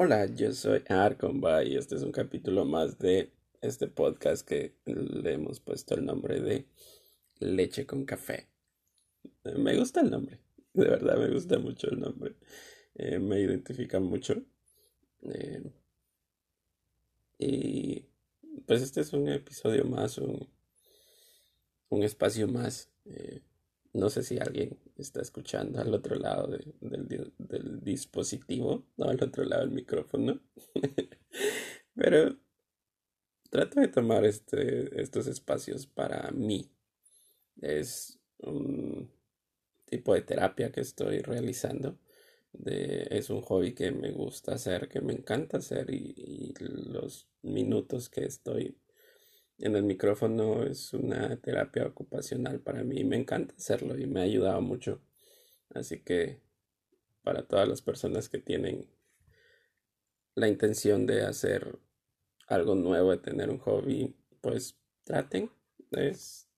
Hola, yo soy Arcomba y este es un capítulo más de este podcast que le hemos puesto el nombre de Leche con Café. Me gusta el nombre, de verdad me gusta mucho el nombre. Eh, me identifica mucho. Eh, y pues este es un episodio más, un, un espacio más. Eh, no sé si alguien está escuchando al otro lado del, dispositivo, no al otro lado del micrófono. Pero trato de tomar este, estos espacios para mí. Es un tipo de terapia que estoy realizando. es un hobby que me gusta hacer, que me encanta hacer y los minutos que estoy en el micrófono es una terapia ocupacional para mí. Me encanta hacerlo y me ha ayudado mucho. Así que para todas las personas que tienen la intención de hacer algo nuevo, de tener un hobby, pues traten. Es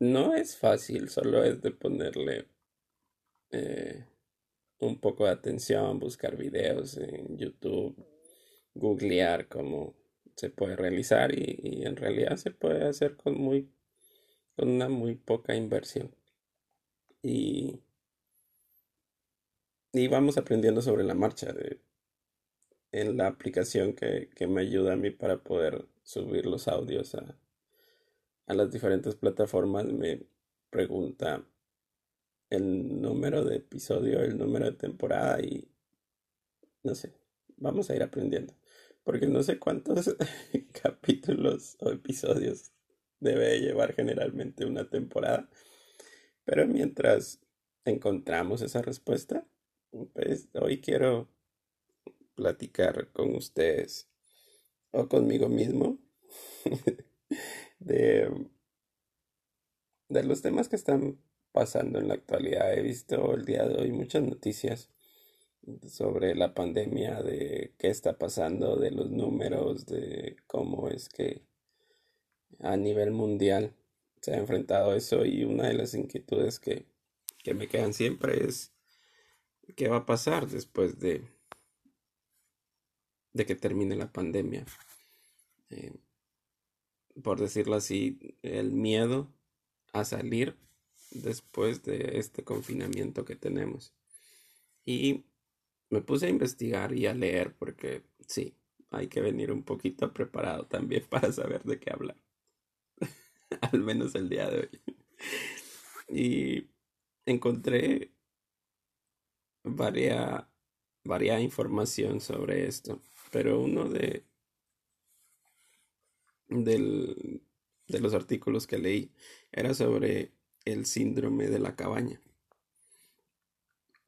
no es fácil, solo es de ponerle eh, un poco de atención, buscar videos en YouTube, googlear cómo se puede realizar y, en realidad se puede hacer con muy con una muy poca inversión. Y y vamos aprendiendo sobre la marcha de en la aplicación que, me ayuda a mí para poder subir los audios a, a las diferentes plataformas. Me pregunta el número de episodio, el número de temporada y no sé, vamos a ir aprendiendo porque no sé cuántos capítulos o episodios debe llevar generalmente una temporada. Pero mientras encontramos esa respuesta, pues hoy quiero platicar con ustedes o conmigo mismo de, de los temas que están pasando en la actualidad. He visto el día de hoy muchas noticias sobre la pandemia, de qué está pasando, de los números, de cómo es que a nivel mundial se ha enfrentado eso y una de las inquietudes que, que me quedan siempre es qué va a pasar después de, de que termine la pandemia. Eh, por decirlo así, el miedo a salir después de este confinamiento que tenemos. Y me puse a investigar y a leer porque sí, hay que venir un poquito preparado también para saber de qué hablar. Al menos el día de hoy. y encontré varias, varias información sobre esto, pero uno de, del, de los artículos que leí era sobre el síndrome de la cabaña.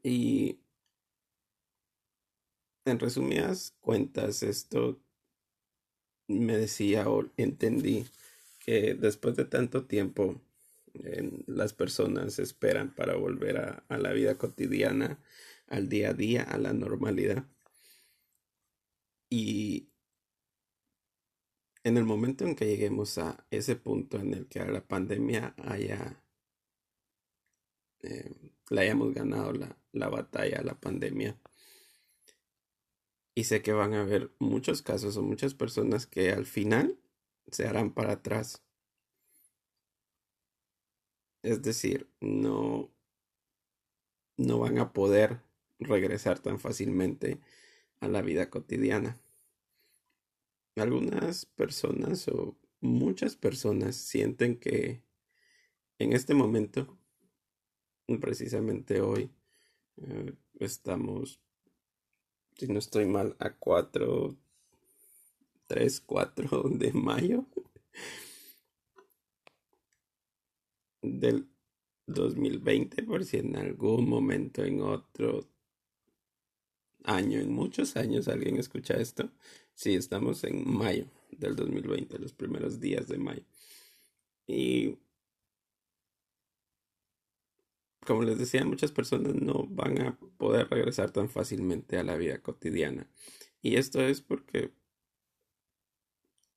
Y en resumidas cuentas, esto me decía o entendí que después de tanto tiempo las personas esperan para volver a, la vida cotidiana, al día a día, a la normalidad. Y en el momento en que lleguemos a ese punto en el que la pandemia haya, eh, hayamos ganado la, la batalla a la pandemia, y sé que van a haber muchos casos o muchas personas que al final se harán para atrás. Es decir, no, no van a poder regresar tan fácilmente a la vida cotidiana. Algunas personas o muchas personas sienten que en este momento, precisamente hoy, eh, estamos si no estoy mal, a 4, 3, 4 de mayo del 2020, por si en algún momento en otro año, en muchos años alguien escucha esto, sí, estamos en mayo del 2020, los primeros días de mayo. Y como les decía, muchas personas no van a poder regresar tan fácilmente a la vida cotidiana. Y esto es porque,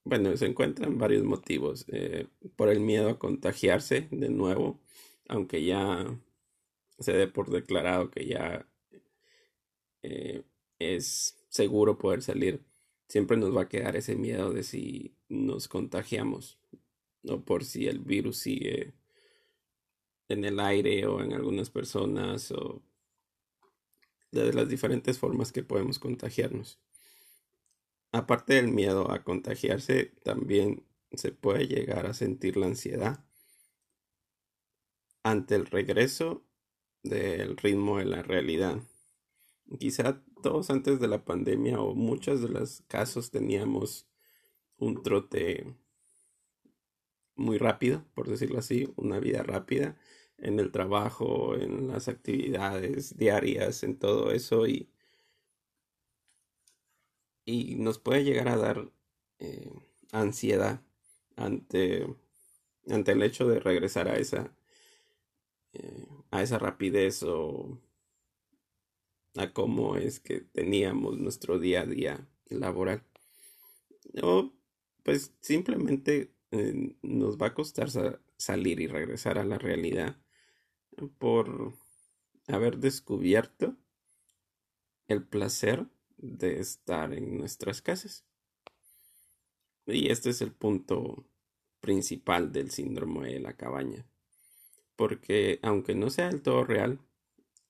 bueno, se encuentran varios motivos. Eh, por el miedo a contagiarse de nuevo, aunque ya se dé por declarado que ya eh, es seguro poder salir. Siempre nos va a quedar ese miedo de si nos contagiamos o por si el virus sigue en el aire o en algunas personas o de las diferentes formas que podemos contagiarnos. Aparte del miedo a contagiarse, también se puede llegar a sentir la ansiedad ante el regreso del ritmo de la realidad. Quizá todos antes de la pandemia o muchos de los casos teníamos un trote muy rápido, por decirlo así, una vida rápida en el trabajo, en las actividades diarias, en todo eso y, y nos puede llegar a dar eh, ansiedad ante, ante el hecho de regresar a esa, eh, a esa rapidez o a cómo es que teníamos nuestro día a día laboral. O pues simplemente eh, nos va a costar salir y regresar a la realidad por haber descubierto el placer de estar en nuestras casas. Y este es el punto principal del síndrome de la cabaña. Porque aunque no sea del todo real,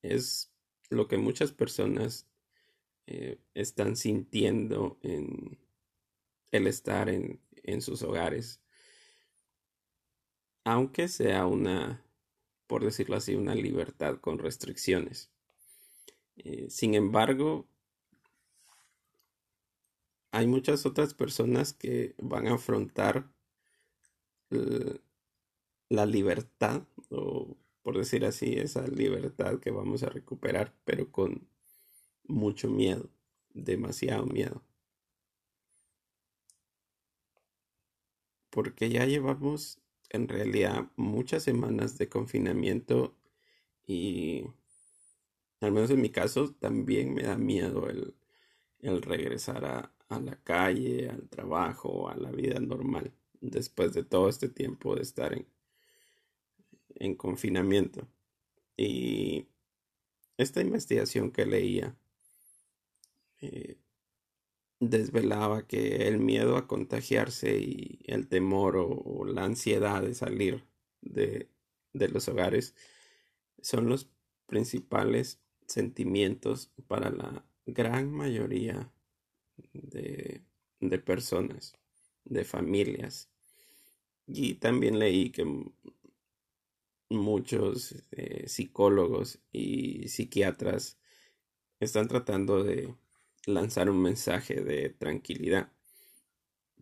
es lo que muchas personas eh, están sintiendo en el estar en, en sus hogares. Aunque sea una, por decirlo así, una libertad con restricciones. Eh, sin embargo, hay muchas otras personas que van a afrontar la libertad, o por decir así, esa libertad que vamos a recuperar, pero con mucho miedo, demasiado miedo. Porque ya llevamos en realidad muchas semanas de confinamiento y al menos en mi caso también me da miedo el, el regresar a, a la calle, al trabajo, a la vida normal, después de todo este tiempo de estar en, en confinamiento. Y esta investigación que leía eh, desvelaba que el miedo a contagiarse y el temor o, la ansiedad de salir de, de, los hogares son los principales sentimientos para la gran mayoría de, de personas, de familias. Y también leí que muchos eh, psicólogos y psiquiatras están tratando de lanzar un mensaje de tranquilidad,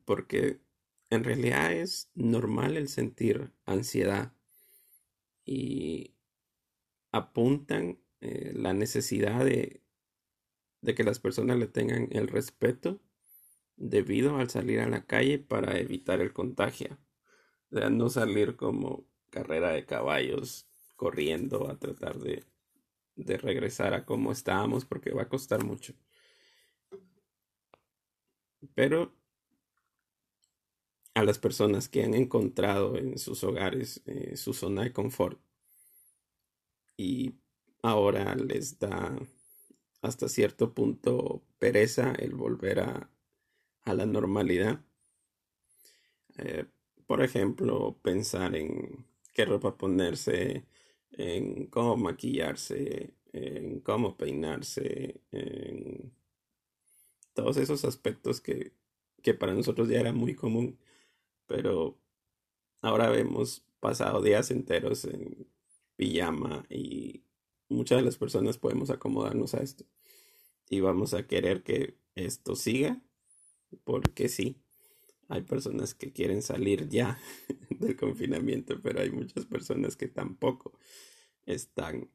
porque en realidad es normal el sentir ansiedad y apuntan eh, la necesidad de de que las personas le tengan el respeto debido al salir a la calle para evitar el contagio. O sea, no salir como carrera de caballos corriendo a tratar de, de regresar a como estábamos porque va a costar mucho. Pero a las personas que han encontrado en sus hogares eh, su zona de confort y ahora les da hasta cierto punto pereza el volver a, a la normalidad. Eh, por ejemplo, pensar en qué ropa ponerse, en cómo maquillarse, en cómo peinarse, en todos esos aspectos que, que para nosotros ya era muy común, pero ahora hemos pasado días enteros en pijama y muchas de las personas podemos acomodarnos a esto. Y vamos a querer que esto siga, porque sí, hay personas que quieren salir ya del confinamiento, pero hay muchas personas que tampoco están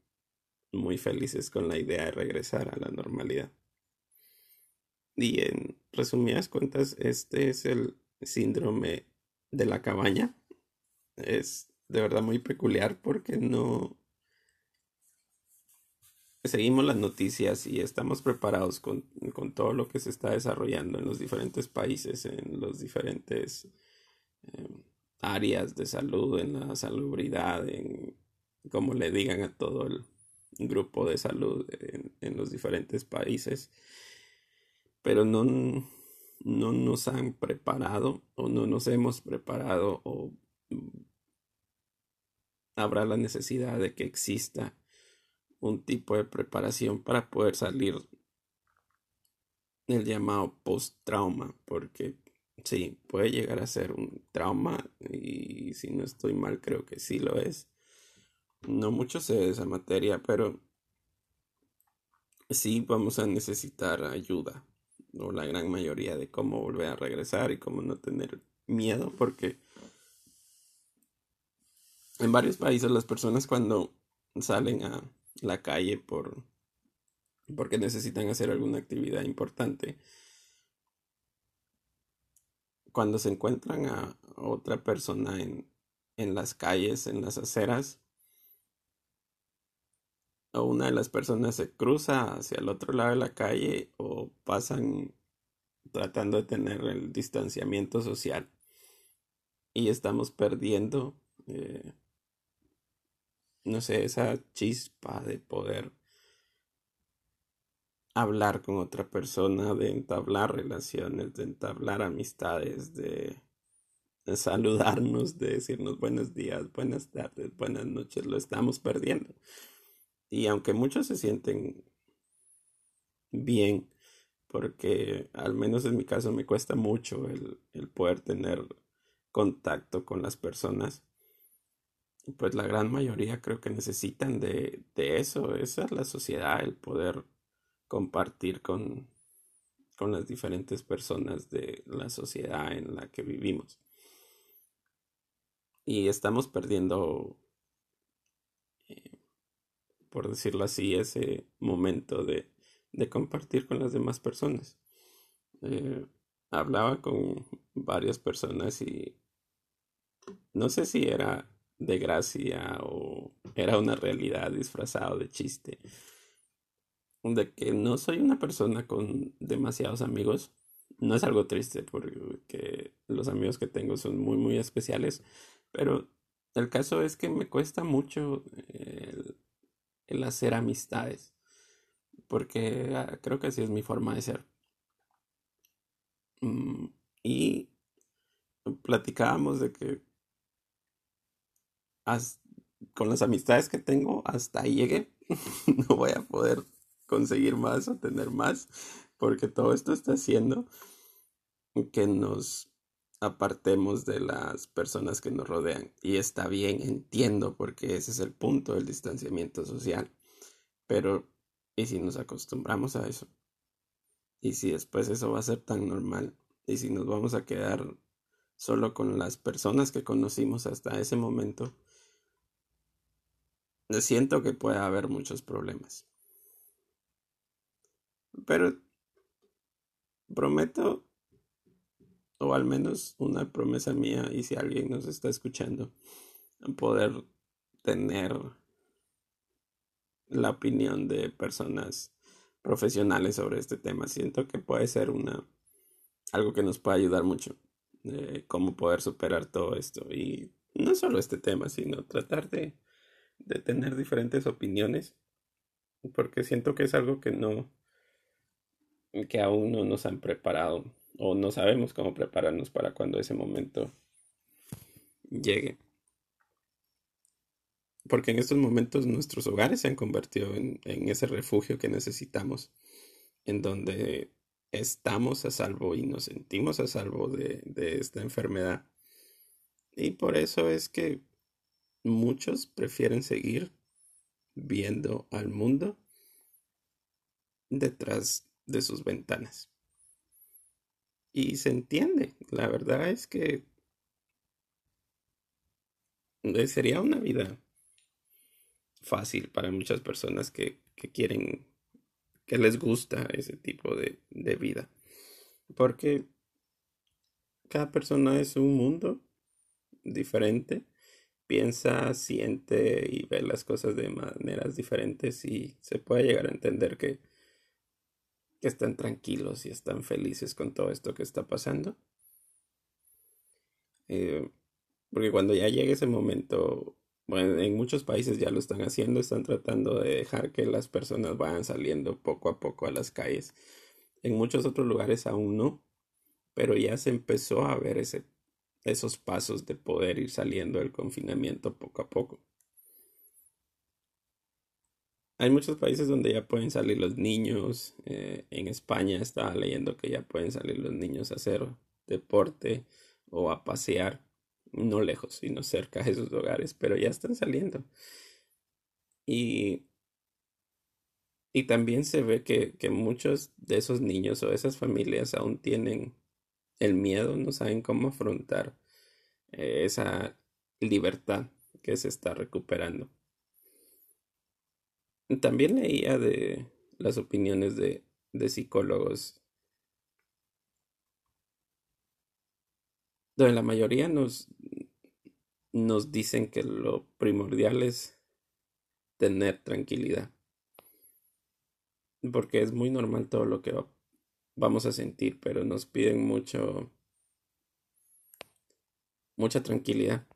muy felices con la idea de regresar a la normalidad. Y en resumidas cuentas, este es el síndrome de la cabaña. Es de verdad muy peculiar porque no, seguimos las noticias y estamos preparados con, todo lo que se está desarrollando en los diferentes países, en los diferentes em, áreas de salud, en la salubridad, en como le digan a todo el, grupo de salud en, los diferentes países, pero no, no nos han preparado o no nos hemos preparado o habrá la necesidad de que exista un tipo de preparación para poder salir del llamado post-trauma, porque sí, puede llegar a ser un trauma y si no estoy mal creo que sí lo es. No mucho sé de esa materia, pero sí vamos a necesitar ayuda, o la gran mayoría de cómo volver a regresar y cómo no tener miedo, porque en varios países las personas cuando salen a la calle por porque necesitan hacer alguna actividad importante cuando se encuentran a otra persona en, en las calles, en las aceras, o una de las personas se cruza hacia el otro lado de la calle o pasan tratando de tener el distanciamiento social y estamos perdiendo eh, no sé, esa chispa de poder hablar con otra persona, de entablar relaciones, de entablar amistades, de, saludarnos, de decirnos buenos días, buenas tardes, buenas noches, lo estamos perdiendo. Y aunque muchos se sienten bien, porque al menos en mi caso me cuesta mucho el, el poder tener contacto con las personas, pues la gran mayoría creo que necesitan de, eso. Esa es la sociedad, el poder compartir con, con las diferentes personas de la sociedad en la que vivimos. Y estamos perdiendo, por decirlo así, ese momento de, de, compartir con las demás personas. Eh, hablaba con varias personas y no sé si era de gracia o era una realidad disfrazado de chiste. De que no soy una persona con demasiados amigos. No es algo triste porque los amigos que tengo son muy muy especiales. Pero el caso es que me cuesta mucho el, el hacer amistades. Porque ah, creo que así es mi forma de ser. Mm, y platicábamos de que con las amistades que tengo, hasta ahí llegué. no voy a poder conseguir más o tener más, porque todo esto está haciendo que nos apartemos de las personas que nos rodean. Y está bien, entiendo, porque ese es el punto del distanciamiento social. Pero, ¿y si nos acostumbramos a eso? ¿Y si después eso va a ser tan normal? ¿Y si nos vamos a quedar solo con las personas que conocimos hasta ese momento? siento que puede haber muchos problemas. Pero prometo, o al menos una promesa mía, y si alguien nos está escuchando, poder tener la opinión de personas profesionales sobre este tema. Siento que puede ser una algo que nos puede ayudar mucho. de cómo poder superar todo esto. Y no solo este tema, sino tratar de de tener diferentes opiniones, porque siento que es algo que no, que aún no nos han preparado o no sabemos cómo prepararnos para cuando ese momento llegue. Porque en estos momentos nuestros hogares se han convertido en, ese refugio que necesitamos, en donde estamos a salvo y nos sentimos a salvo de, de esta enfermedad. Y por eso es que muchos prefieren seguir viendo al mundo detrás de sus ventanas. Y se entiende, la verdad es que sería una vida fácil para muchas personas que, quieren, que les gusta ese tipo de, de vida. Porque cada persona es un mundo diferente piensa, siente y ve las cosas de maneras diferentes y se puede llegar a entender que, que están tranquilos y están felices con todo esto que está pasando. Eh, porque cuando ya llegue ese momento bueno, en muchos países ya lo están haciendo, están tratando de dejar que las personas vayan saliendo poco a poco a las calles. En muchos otros lugares aún no, pero ya se empezó a ver ese, esos pasos de poder ir saliendo del confinamiento poco a poco. Hay muchos países donde ya pueden salir los niños. Eh, en España estaba leyendo que ya pueden salir los niños a hacer deporte o a pasear no lejos, sino cerca de sus hogares, pero ya están saliendo. Y, y también se ve que, que muchos de esos niños o esas familias aún tienen el miedo, no saben cómo afrontar eh, esa libertad que se está recuperando. También leía de las opiniones de, de psicólogos donde la mayoría nos, nos dicen que lo primordial es tener tranquilidad. Porque es muy normal todo lo que vamos a sentir, pero nos piden mucho mucha tranquilidad,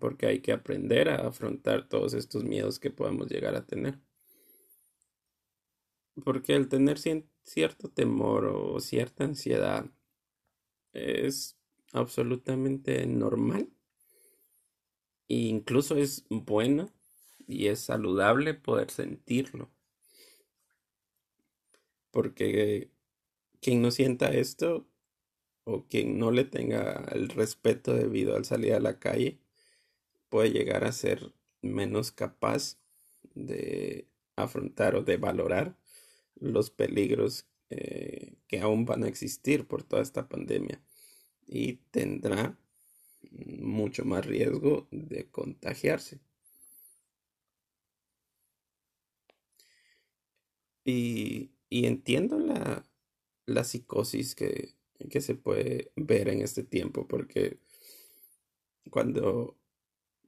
porque hay que aprender a afrontar todos estos miedos que podamos llegar a tener. Porque el tener cierto temor o cierta ansiedad es absolutamente normal. E incluso es bueno y es saludable poder sentirlo. Porque quien no sienta esto o quien no le tenga el respeto debido al salir a la calle puede llegar a ser menos capaz de afrontar o de valorar los peligros eh, que aún van a existir por toda esta pandemia y tendrá mucho más riesgo de contagiarse. Y, entiendo la, la psicosis que, que, se puede ver en este tiempo, porque cuando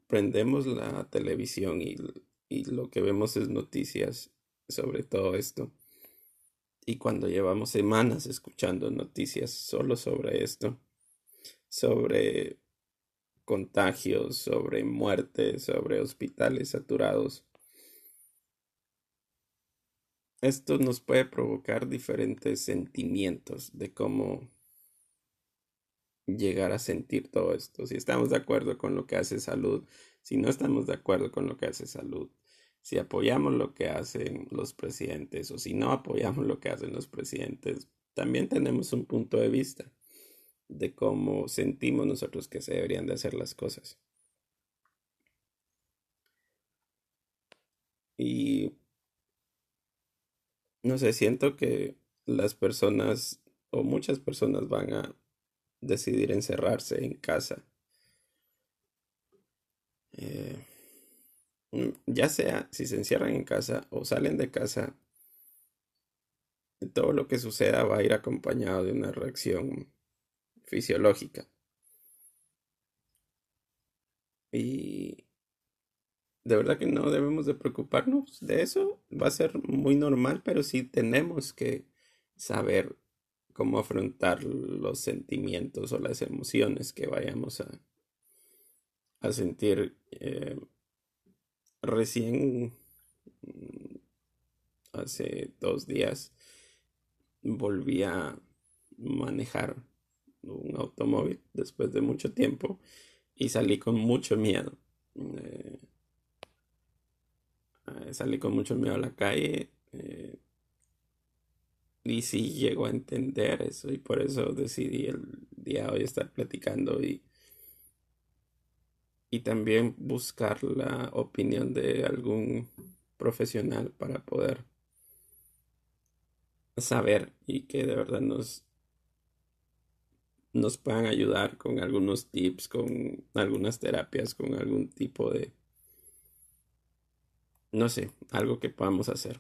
prendemos la televisión y, y lo que vemos es noticias sobre todo esto, y cuando llevamos semanas escuchando noticias solo sobre esto, sobre contagios, sobre muertes, sobre hospitales saturados. Esto nos puede provocar diferentes sentimientos de cómo llegar a sentir todo esto. Si estamos de acuerdo con lo que hace salud, si no estamos de acuerdo con lo que hace salud, si apoyamos lo que hacen los presidentes o si no apoyamos lo que hacen los presidentes, también tenemos un punto de vista de cómo sentimos nosotros que se deberían de hacer las cosas. Y no sé, siento que las personas o muchas personas van a decidir encerrarse en casa. Eh, ya sea si se encierran en casa o salen de casa, todo lo que suceda va a ir acompañado de una reacción fisiológica. Y de verdad que no debemos de preocuparnos de eso. Va a ser muy normal, pero sí tenemos que saber cómo afrontar los sentimientos o las emociones que vayamos a, a sentir. Eh, recién, mm, hace dos días, volví a manejar un automóvil después de mucho tiempo y salí con mucho miedo. Eh, salí con mucho miedo a la calle eh, y sí llego a entender eso y por eso decidí el día de hoy estar platicando y, y también buscar la opinión de algún profesional para poder saber y que de verdad nos nos puedan ayudar con algunos tips, con algunas terapias, con algún tipo de, no sé, algo que podamos hacer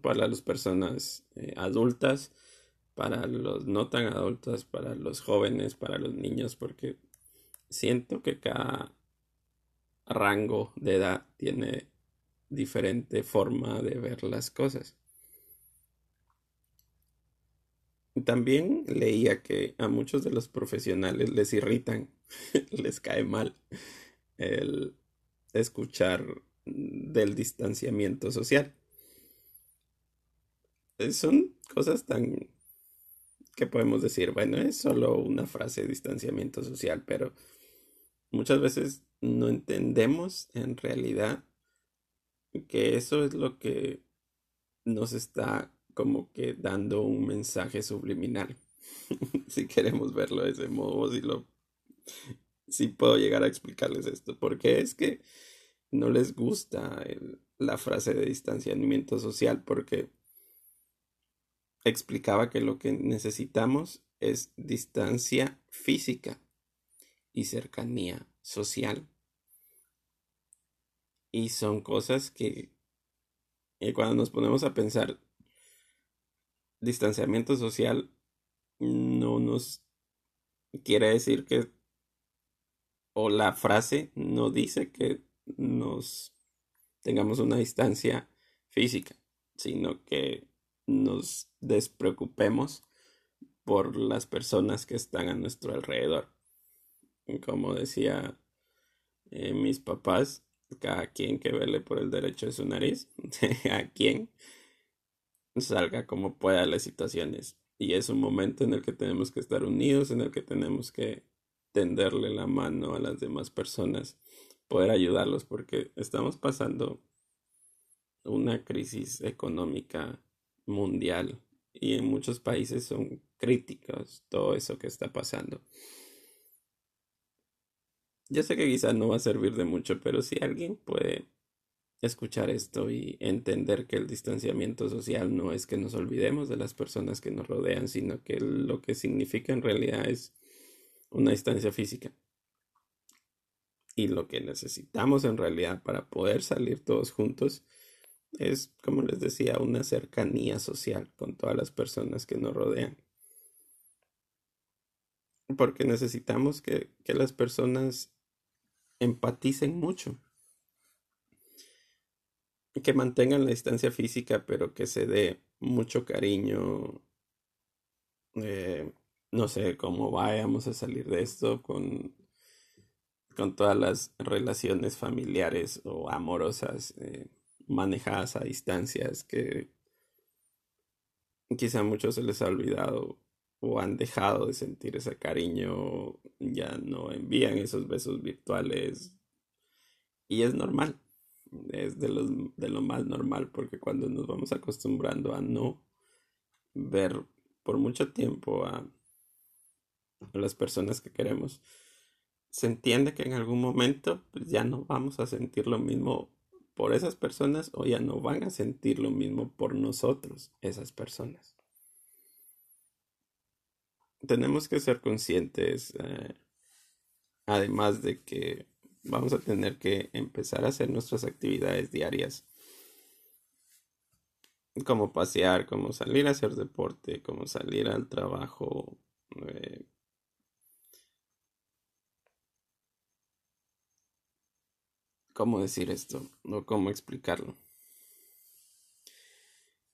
para las personas eh, adultas, para los no tan adultos, para los jóvenes, para los niños, porque siento que cada rango de edad tiene diferente forma de ver las cosas. También leía que a muchos de los profesionales les irritan, les cae mal el, escuchar del distanciamiento social. Eh, son cosas tan que podemos decir, bueno, es solo una frase de distanciamiento social, pero muchas veces no entendemos en realidad que eso es lo que nos está como que dando un mensaje subliminal. si queremos verlo de ese modo, si lo si puedo llegar a explicarles esto, porque es que no les gusta la frase de distanciamiento social porque explicaba que lo que necesitamos es distancia física y cercanía social. Y son cosas que, que cuando nos ponemos a pensar, distanciamiento social no nos quiere decir que, o la frase no dice que nos tengamos una distancia física, sino que nos despreocupemos por las personas que están a nuestro alrededor. Como decía eh, mis papás, cada quien que vele por el derecho de su nariz, a quien salga como pueda las situaciones. Y es un momento en el que tenemos que estar unidos, en el que tenemos que tenderle la mano a las demás personas, poder ayudarlos, porque estamos pasando una crisis económica mundial y en muchos países son críticos todo eso que está pasando. Yo sé que quizás no va a servir de mucho, pero si alguien puede escuchar esto y entender que el distanciamiento social no es que nos olvidemos de las personas que nos rodean, sino que lo que significa en realidad es una distancia física. Y lo que necesitamos en realidad para poder salir todos juntos es, como les decía, una cercanía social con todas las personas que nos rodean. Porque necesitamos que, que las personas empaticen mucho que mantengan la distancia física, pero que se dé mucho cariño. Eh, no sé cómo vayamos a salir de esto con, con todas las relaciones familiares o amorosas eh, manejadas a distancias que quizá a muchos se les ha olvidado o han dejado de sentir ese cariño, ya no envían esos besos virtuales y es normal es de, los, de lo más normal porque cuando nos vamos acostumbrando a no ver por mucho tiempo a, las personas que queremos, se entiende que en algún momento pues, ya no vamos a sentir lo mismo por esas personas o ya no van a sentir lo mismo por nosotros, esas personas. Tenemos que ser conscientes, eh, además de que vamos a tener que empezar a hacer nuestras actividades diarias. Como pasear, como salir a hacer deporte, como salir al trabajo. Eh, ¿Cómo decir esto? O cómo explicarlo.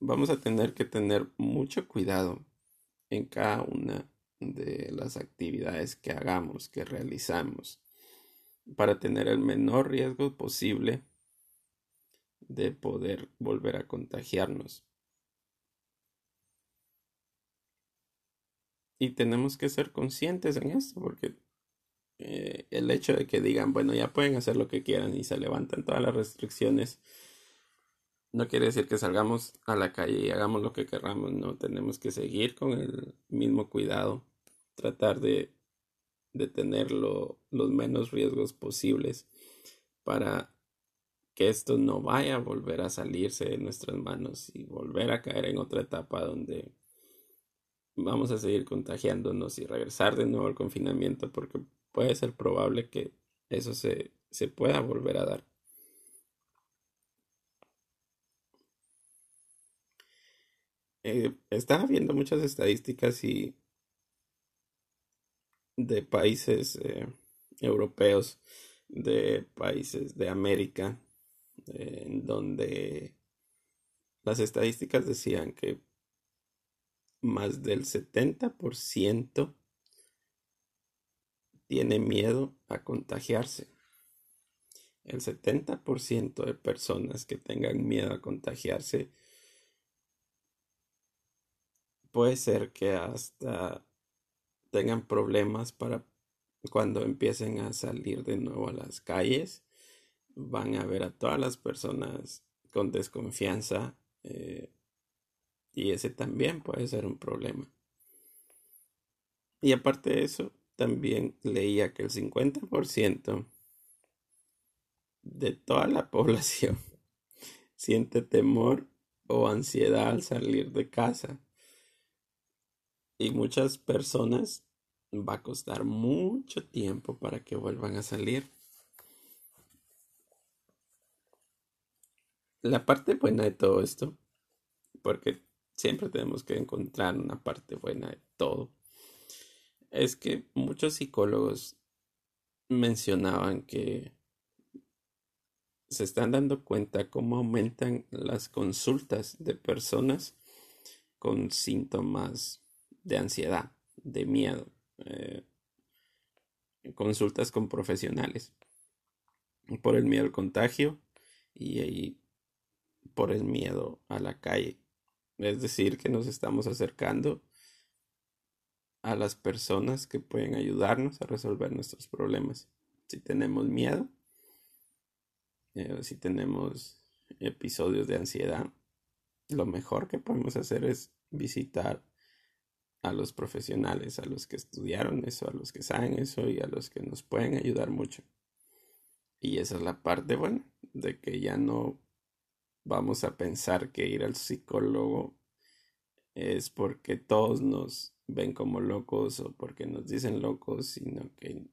Vamos a tener que tener mucho cuidado en cada una de las actividades que hagamos, que realizamos para tener el menor riesgo posible de poder volver a contagiarnos. Y tenemos que ser conscientes en esto, porque eh, el hecho de que digan, bueno, ya pueden hacer lo que quieran y se levantan todas las restricciones, no quiere decir que salgamos a la calle y hagamos lo que queramos, no, tenemos que seguir con el mismo cuidado, tratar de de tener los menos riesgos posibles para que esto no vaya a volver a salirse de nuestras manos y volver a caer en otra etapa donde vamos a seguir contagiándonos y regresar de nuevo al confinamiento porque puede ser probable que eso se, se pueda volver a dar. Eh, estaba viendo muchas estadísticas y de países eh, europeos, de países de América, en donde las estadísticas decían que más del 70% tiene miedo a contagiarse. el 70% de personas que tengan miedo a contagiarse, puede ser que hasta tengan problemas para cuando empiecen a salir de nuevo a las calles. Van a ver a todas las personas con desconfianza eh, y ese también puede ser un problema. Y aparte de eso, también leía que el 50% de toda la población siente temor o ansiedad al salir de casa. Y muchas personas va a costar mucho tiempo para que vuelvan a salir. La parte buena de todo esto, porque siempre tenemos que encontrar una parte buena de todo, es que muchos psicólogos mencionaban que se están dando cuenta cómo aumentan las consultas de personas con síntomas de ansiedad, de miedo, eh, consultas con profesionales por el miedo al contagio y, por el miedo a la calle. Es decir, que nos estamos acercando a las personas que pueden ayudarnos a resolver nuestros problemas. Si tenemos miedo, eh, si tenemos episodios de ansiedad, lo mejor que podemos hacer es visitar a los profesionales, a los que estudiaron eso, a los que saben eso y a los que nos pueden ayudar mucho. Y esa es la parte buena, de que ya no vamos a pensar que ir al psicólogo es porque todos nos ven como locos o porque nos dicen locos, sino que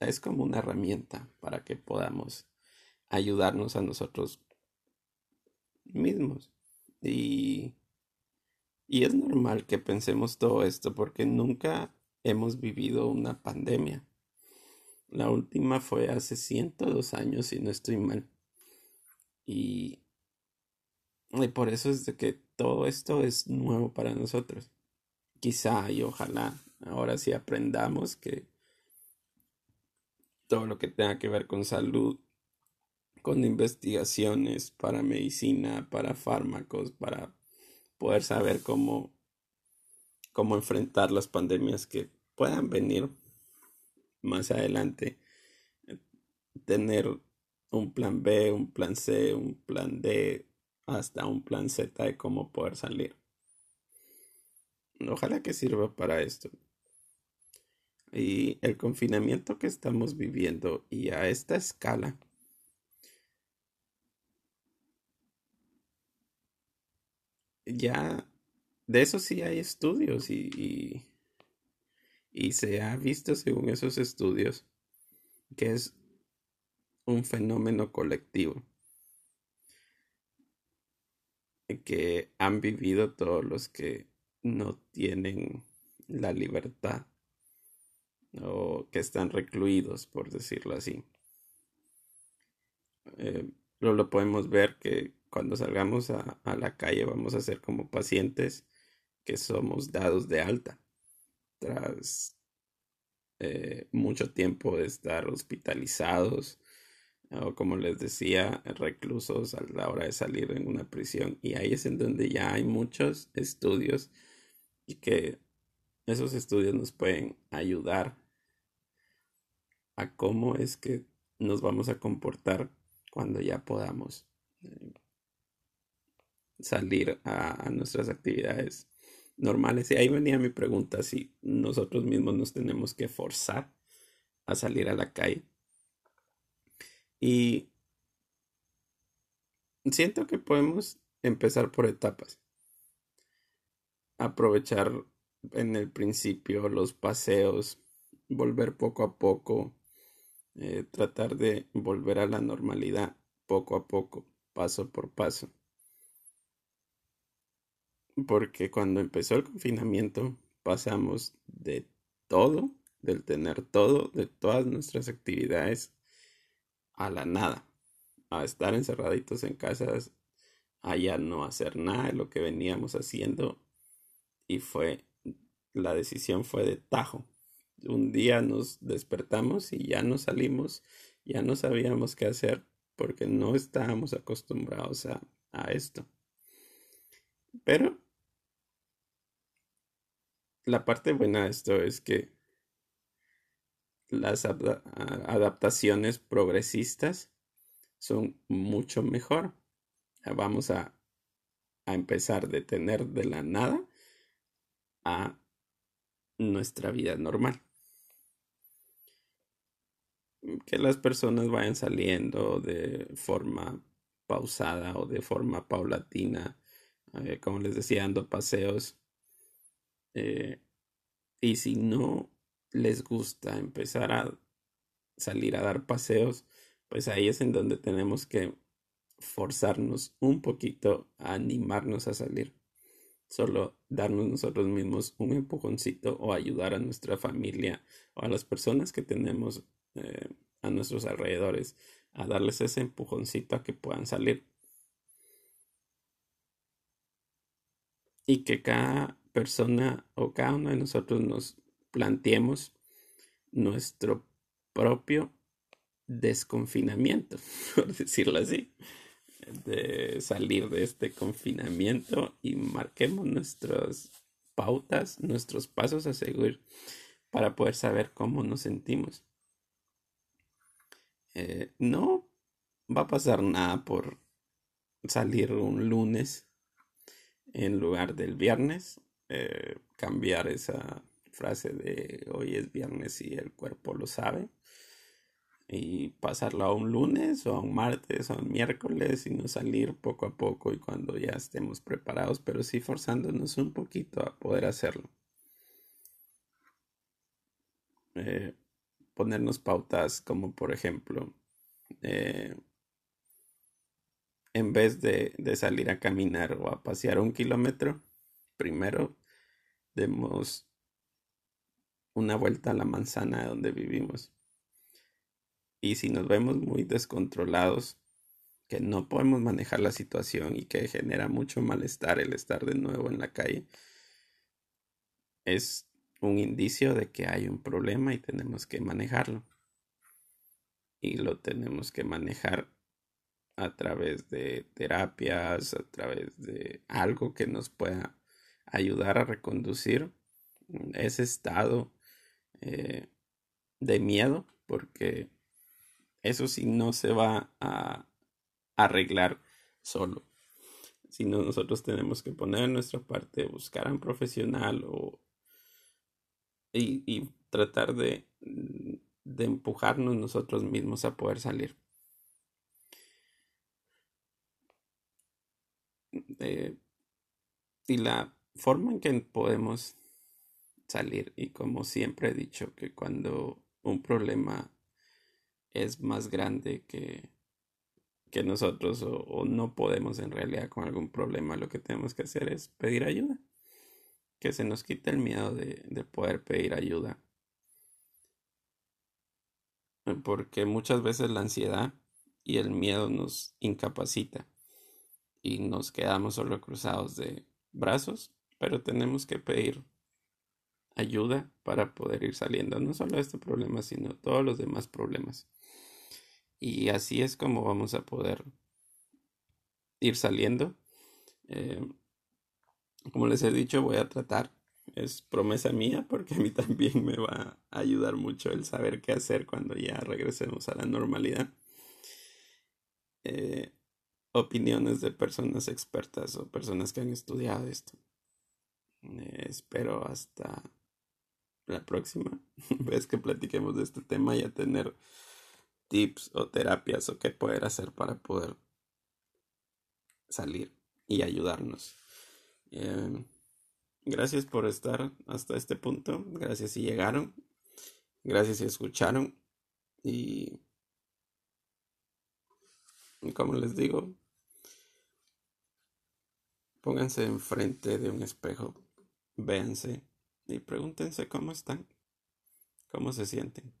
es como una herramienta para que podamos ayudarnos a nosotros mismos. Y y es normal que pensemos todo esto porque nunca hemos vivido una pandemia. La última fue hace 102 años, si no estoy mal. Y, y por eso es de que todo esto es nuevo para nosotros. Quizá y ojalá ahora sí aprendamos que todo lo que tenga que ver con salud, con investigaciones para medicina, para fármacos, para poder saber cómo, cómo enfrentar las pandemias que puedan venir más adelante. Tener un plan B, un plan C, un plan D, hasta un plan Z de cómo poder salir. Ojalá que sirva para esto. Y el confinamiento que estamos viviendo y a esta escala ya de eso sí hay estudios y, y, se ha visto según esos estudios que es un fenómeno colectivo que han vivido todos los que no tienen la libertad o que están recluidos, por decirlo así. Eh, lo podemos ver que cuando salgamos a, la calle vamos a ser como pacientes que somos dados de alta. Tras eh, mucho tiempo de estar hospitalizados o como les decía reclusos a la hora de salir en una prisión. Y ahí es en donde ya hay muchos estudios y que esos estudios nos pueden ayudar a cómo es que nos vamos a comportar cuando ya podamos eh, salir a, nuestras actividades normales. Y ahí venía mi pregunta, si nosotros mismos nos tenemos que forzar a salir a la calle. Y siento que podemos empezar por etapas. Aprovechar en el principio los paseos, volver poco a poco, eh, tratar de volver a la normalidad poco a poco, paso por paso porque cuando empezó el confinamiento pasamos de todo, del tener todo, de todas nuestras actividades, a la nada, a estar encerraditos en casas, a ya no hacer nada de lo que veníamos haciendo y fue, la decisión fue de tajo. Un día nos despertamos y ya no salimos ya no sabíamos qué hacer porque no estábamos acostumbrados a, a esto. Pero la parte buena de esto es que las adaptaciones progresistas son mucho mejor. Vamos a, a empezar de tener de la nada a nuestra vida normal. Que las personas vayan saliendo de forma pausada o de forma paulatina, eh, como les decía, dando paseos. Eh, y si no les gusta empezar a salir a dar paseos, pues ahí es en donde tenemos que forzarnos un poquito a animarnos a salir solo darnos nosotros mismos un empujoncito o ayudar a nuestra familia o a las personas que tenemos eh, a nuestros alrededores a darles ese empujoncito a que puedan salir. Y que cada persona o cada uno de nosotros nos planteemos nuestro propio desconfinamiento, por decirlo así de salir de este confinamiento y marquemos nuestras pautas, nuestros pasos a seguir para poder saber cómo nos sentimos. Eh, no va a pasar nada por salir un lunes en lugar del viernes, eh, cambiar esa frase de hoy es viernes y el cuerpo lo sabe y pasarlo a un lunes o a un martes o a un miércoles y no salir poco a poco y cuando ya estemos preparados, pero sí forzándonos un poquito a poder hacerlo. Eh, ponernos pautas como por ejemplo, eh, en vez de, de salir a caminar o a pasear un kilómetro, primero demos una vuelta a la manzana donde vivimos y si nos vemos muy descontrolados, que no podemos manejar la situación y que genera mucho malestar el estar de nuevo en la calle, es un indicio de que hay un problema y tenemos que manejarlo. Y lo tenemos que manejar a través de terapias, a través de algo que nos pueda ayudar a reconducir ese estado eh, de miedo, porque eso sí no se va a arreglar solo. Sino nosotros tenemos que poner nuestra parte, buscar a un profesional o, y, tratar de, de empujarnos nosotros mismos a poder salir. Eh, y la forma en que podemos salir, y como siempre he dicho, que cuando un problema es más grande que, que nosotros o, no podemos en realidad con algún problema, lo que tenemos que hacer es pedir ayuda. Que se nos quite el miedo de, de poder pedir ayuda. Porque muchas veces la ansiedad y el miedo nos incapacita y nos quedamos solo cruzados de brazos, pero tenemos que pedir ayuda para poder ir saliendo no solo este problema, sino todos los demás problemas. Y así es como vamos a poder ir saliendo. Eh, como les he dicho, voy a tratar. Es promesa mía porque a mí también me va a ayudar mucho el saber qué hacer cuando ya regresemos a la normalidad. Eh, opiniones de personas expertas o personas que han estudiado esto. Eh, espero hasta la próxima vez que platiquemos de este tema y a tener tips o terapias o qué poder hacer para poder salir y ayudarnos. Em, gracias por estar hasta este punto. Gracias si llegaron. Gracias si escucharon. Y como les digo, pónganse enfrente de un espejo, véanse y pregúntense cómo están, cómo se sienten.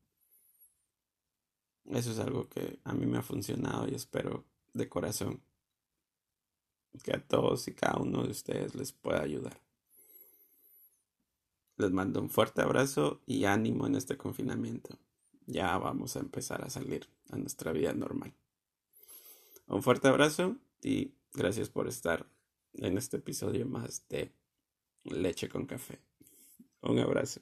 Eso es algo que a mí me ha funcionado y espero de corazón que a todos y cada uno de ustedes les pueda ayudar. Les mando un fuerte abrazo y ánimo en este confinamiento. ya vamos a empezar a salir a nuestra vida normal. Un fuerte abrazo y gracias por estar en este episodio más de Leche con Café. Un abrazo.